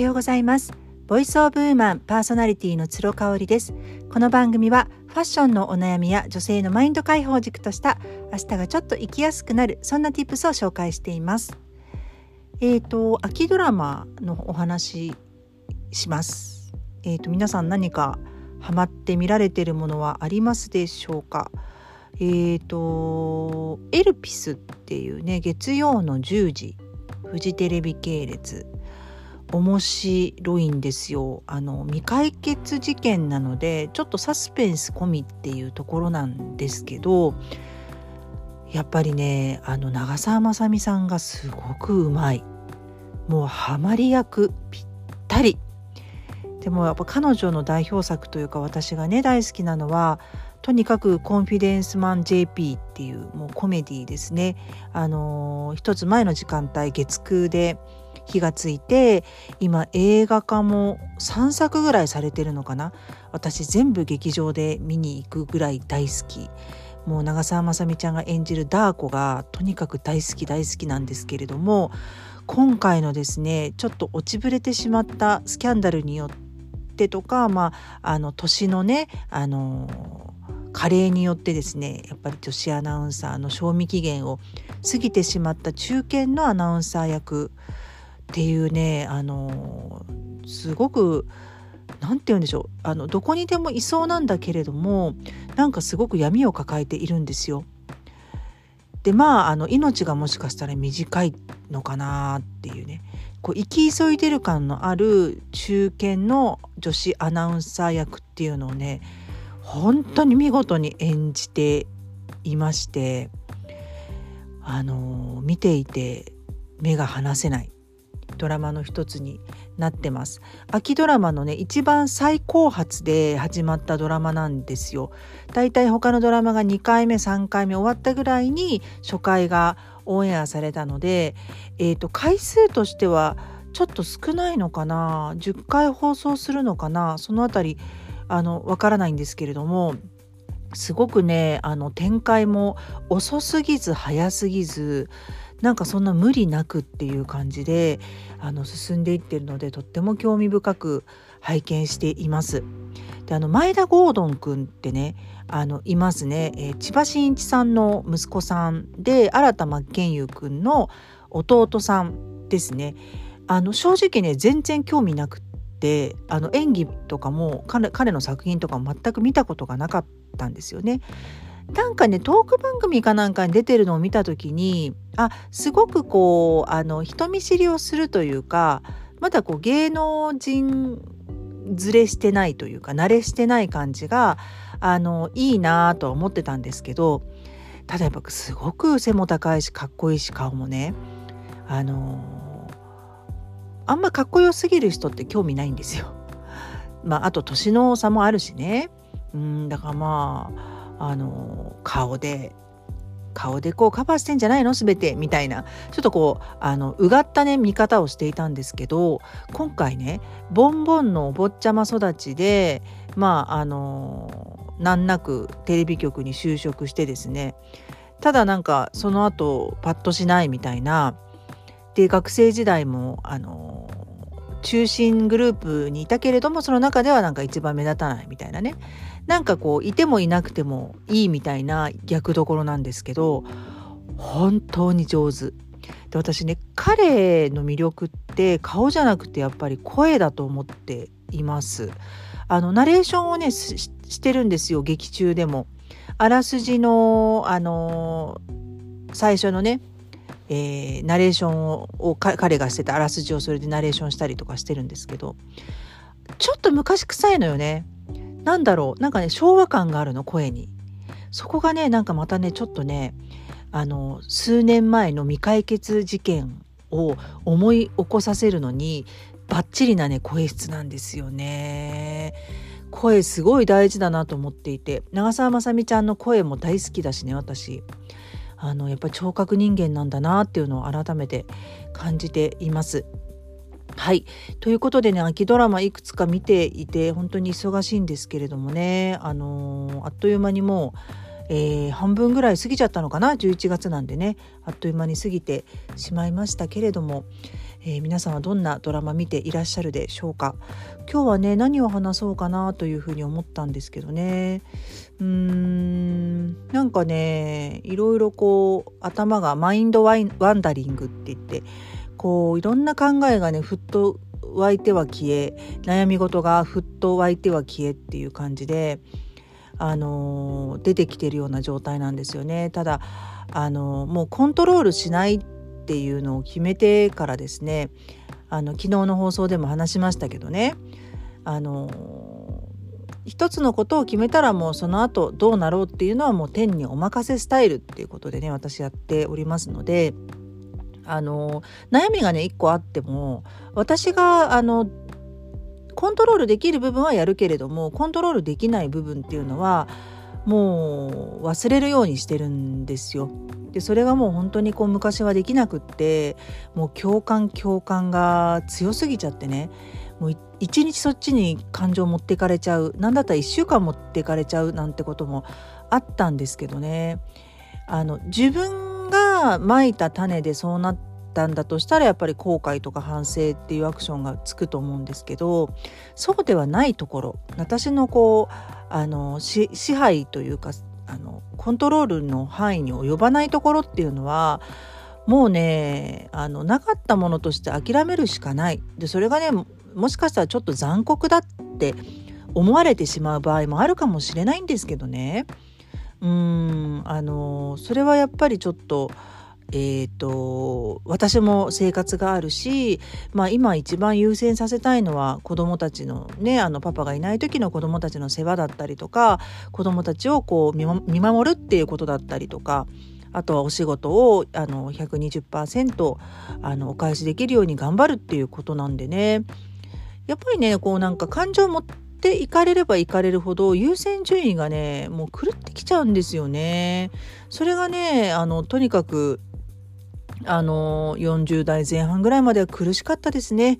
ようございます。ボイスオブウーマンパーソナリティの鶴香織です。この番組はファッションのお悩みや女性のマインド解放軸とした明日がちょっと生きやすくなるそんな tips を紹介しています。えっ、ー、と秋ドラマのお話します。えっ、ー、と皆さん何かハマって見られてるものはありますでしょうか？えーとエルピスっていうね月曜の10時フジテレビ系列面白いんですよ。あの未解決事件なのでちょっとサスペンス込みっていうところなんですけどやっぱりねあの長澤まさみさんがすごくうまい。もうハマり役ぴったり。でもやっぱ彼女の代表作というか私がね大好きなのはとにかくコンフィデンスマン JP っていうもうコメディですね。あのー、一つ前の時間帯月9で火がついて今映画化も3作ぐらいされてるのかな私全部劇場で見に行くぐらい大好きもう長澤まさみちゃんが演じるダー子がとにかく大好き大好きなんですけれども今回のですねちょっと落ちぶれてしまったスキャンダルによってとかまああの年のねあの加齢によってですねやっぱり女子アナウンサーの賞味期限を過ぎてしまった中堅のアナウンサー役っていうねあのすごく何て言うんでしょうあのどこにでもいそうなんだけれどもなんかすごく闇を抱えているんですよ。でまああの命がもしかしたら短いのかなっていうねこう生き急いでる感のある中堅の女子アナウンサー役っていうのをね本当に見事に演じていましてあの見ていて目が離せない。ドラマの一つになってます。秋ドラマのね一番最高発で始まったドラマなんですよ。だいたい他のドラマが2回目3回目終わったぐらいに初回がオンエアされたのでえーと回数としてはちょっと少ないのかな。10回放送するのかな。そのあたりあのわからないんですけれどもすごくねあの展開も遅すぎず早すぎずなんかそんな無理なくっていう感じであの進んでいってるのでとっても興味深く拝見しています。であの前田ゴードン君ってねあのいますね、えー、千葉真一さんの息子さんで新田真剣佑君の弟さんですね。あの正直ね全然興味なくってあの演技とかも彼の作品とかも全く見たことがなかったんですよね。なんかねトーク番組かなんかに出てるのを見た時にあすごくこうあの人見知りをするというかまだこう芸能人ずれしてないというか慣れしてない感じがあのいいなとは思ってたんですけどただやっぱすごく背も高いしかっこいいし顔もねあのあんまかっこよすぎる人って興味ないんですよ。まあ、あと年の差もあるしね。うんだからまああの顔で顔でこうカバーしてんじゃないの？全てみたいなちょっとこうあのうがったね見方をしていたんですけど今回ねボンボンのお坊ちゃま育ちでまああの難なくテレビ局に就職してですねただなんかその後パッとしないみたいなで学生時代もあの中心グループにいたけれどもその中ではなんか一番目立たないみたいなねなんかこういてもいなくてもいいみたいな逆どころなんですけど本当に上手。で私ね彼の魅力って顔じゃなくてやっぱり声だと思っています。あのナレーションをねしてるんですよ劇中でも。あらすじのあの最初のねえー、ナレーションを彼がしてたあらすじをそれでナレーションしたりとかしてるんですけどちょっと昔臭いのよね。なんだろうなんかね昭和感があるの声に。そこがねなんかまたねちょっとねあの数年前の未解決事件を思い起こさせるのにバッチリなね声質なんですよね。声すごい大事だなと思っていて長澤まさみちゃんの声も大好きだしね私。あのやっぱり聴覚人間なんだなっていうのを改めて感じています。はいということでね秋ドラマいくつか見ていて本当に忙しいんですけれどもねあのー、あっという間にもう、えー、半分ぐらい過ぎちゃったのかな？11月なんでね。あっという間に過ぎてしまいましたけれども、えー、皆さんはどんなドラマ見ていらっしゃるでしょうか？今日はね何を話そうかなというふうに思ったんですけどね。うーんなんかねいろいろこう頭がマインドワンダリングって言ってこういろんな考えがねふっと湧いては消え悩み事がふっと湧いては消えっていう感じであの出てきてるような状態なんですよね。ただあのもうコントロールしないっていうのを決めてからですねあの昨日の放送でも話しましたけどねあの一つのことを決めたらもうその後どうなろうっていうのはもう天にお任せスタイルっていうことでね私やっておりますのであの悩みがね一個あっても私があのコントロールできる部分はやるけれどもコントロールできない部分っていうのはもう忘れるようにしてるんですよ。でそれがもう本当にこう昔はできなくってもう共感共感が強すぎちゃってねもう一日そっちに感情持ってかれちゃう何だったら1週間持ってかれちゃうなんてこともあったんですけどねあの自分がまいた種でそうなったんだとしたらやっぱり後悔とか反省っていうアクションがつくと思うんですけどそうではないところ私のこうあの支配というかあのコントロールの範囲に及ばないところっていうのはもうねあのなかったものとして諦めるしかない。でそれがねもしかしたらちょっと残酷だって思われてしまう場合もあるかもしれないんですけどね。うんあのそれはやっぱりちょっとえーと、私も生活があるし、まあ、今一番優先させたいのは子どもたちのねあのパパがいない時の子どもたちの世話だったりとか子どもたちをこう見守るっていうことだったりとかあとはお仕事をあの120%あのお返しできるように頑張るっていうことなんでねやっぱりねこうなんか感情を持っていかれればいかれるほど優先順位がねもう狂ってきちゃうんですよね。それがねあのとにかくあの40代前半ぐらいまでは苦しかったですね。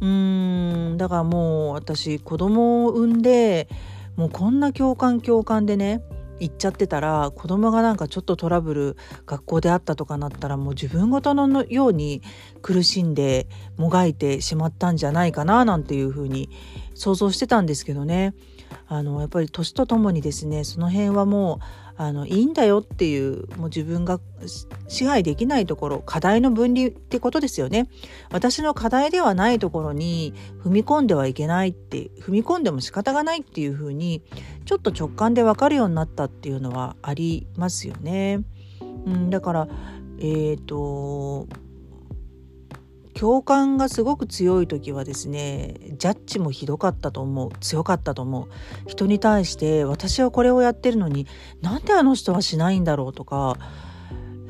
うんだからもう私子供を産んでもうこんな共感共感でね行っちゃってたら子供がなんかちょっとトラブル学校であったとかなったらもう自分ごとのように苦しんでもがいてしまったんじゃないかななんていうふうに想像してたんですけどねあのやっぱり年とともにですねその辺はもうあのいいんだよっていうもう自分が支配できないところ課題の分離ってことですよね私の課題ではないところに踏み込んではいけないって踏み込んでも仕方がないっていうふうにちょっと直感で分かるようになったっていうのはありますよね。うん、だからえ、ー、と共感がすごく強い時はですねジャッジもひどかったと思う強かったと思う。人に対して私はこれをやってるのになんであの人はしないんだろうとか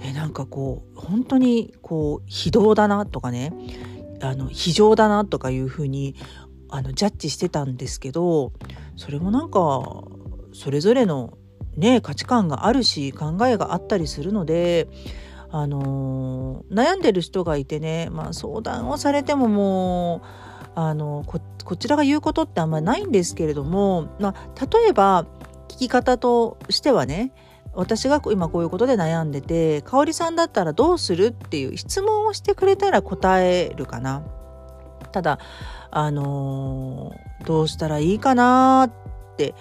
えなんかこう本当にこう非道だなとかねあの非常だなとかいうふうにあのジャッジしてたんですけどそれもなんかそれぞれのね価値観があるし考えがあったりするのであの悩んでる人がいてね、まあ、相談をされてももうあのこちらが言うことってあんまりないんですけれども、まあ、例えば聞き方としてはね私が今こういうことで悩んでて香織さんだったらどうするっていう質問をしてくれたら答えるかな。ただあの、どうしたらいいかなって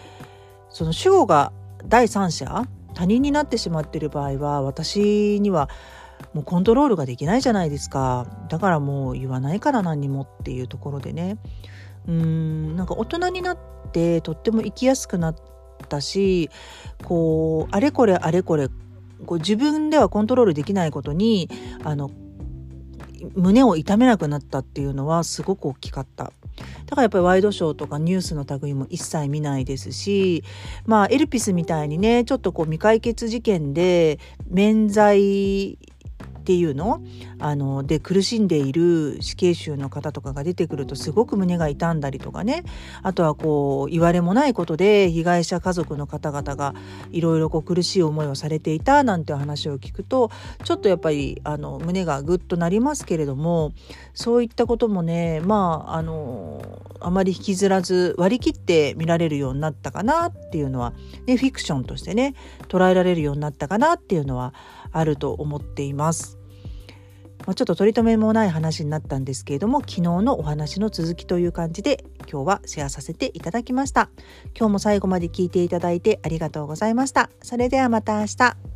その主語が第三者他人になってしまってる場合は私にはもうコントロールができないじゃないですかだからもう言わないから何にもっていうところでねうんなんか大人になってとっても生きやすくなったしこうあれこれあれこれこう自分ではコントロールできないことにあの胸を痛めなくなったっていうのはすごく大きかった。だからやっぱりワイドショーとかニュースの類も一切見ないですしまあエルピスみたいにねちょっとこう未解決事件で免罪ていうの？あので苦しんでいる死刑囚の方とかが出てくるとすごく胸が痛んだりとかねあとはこう言われもないことで被害者家族の方々がいろいろ苦しい思いをされていたなんて話を聞くとちょっとやっぱりあの胸がぐっとなりますけれどもそういったこともねまああのあまり引きずらず割り切って見られるようになったかなっていうのは、ね、フィクションとしてね捉えられるようになったかなっていうのはあると思っています。まあ、ちょっと取り留めもない話になったんですけれども昨日のお話の続きという感じで今日はシェアさせていただきました。今日も最後まで聞いていただいてありがとうございました。それではまた明日。